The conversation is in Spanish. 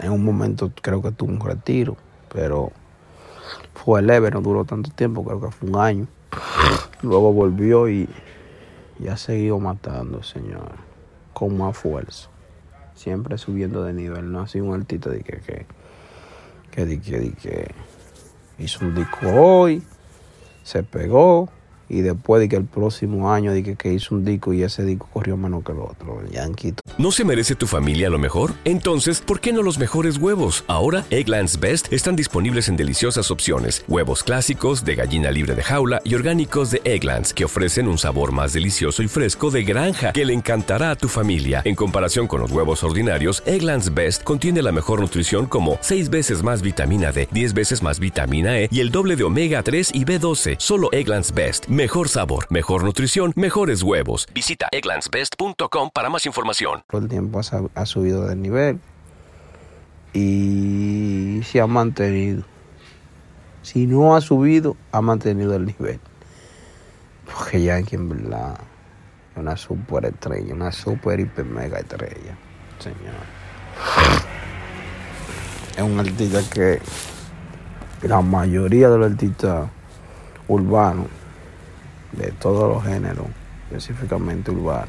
En un momento creo que tuvo un retiro, pero fue leve, no duró tanto tiempo, creo que fue un año. Luego volvió y, y ha seguido matando, señor, con más fuerza. Siempre subiendo de nivel, no ha sido un artista de que, que, que, que, de que hizo un disco hoy, se pegó, y después de que el próximo año de que, hizo un disco y ese disco corrió menos que el otro, el Yanquito. ¿No se merece tu familia lo mejor? Entonces, ¿por qué no los mejores huevos? Ahora, Eggland's Best están disponibles en deliciosas opciones. Huevos clásicos, de gallina libre de jaula y orgánicos de Egglands, que ofrecen un sabor más delicioso y fresco de granja que le encantará a tu familia. En comparación con los huevos ordinarios, Eggland's Best contiene la mejor nutrición como 6 veces más vitamina D, 10 veces más vitamina E y el doble de omega 3 y B12. Solo Eggland's Best. Mejor sabor, mejor nutrición, mejores huevos. Visita egglandsbest.com para más información. Todo el tiempo ha, subido de nivel y se ha mantenido. Si no ha subido, ha mantenido el nivel. Porque Yankee en verdad es una super estrella, una super hiper mega estrella, señor. Es un artista que la mayoría de los artistas urbanos, de todos los géneros, específicamente urbanos,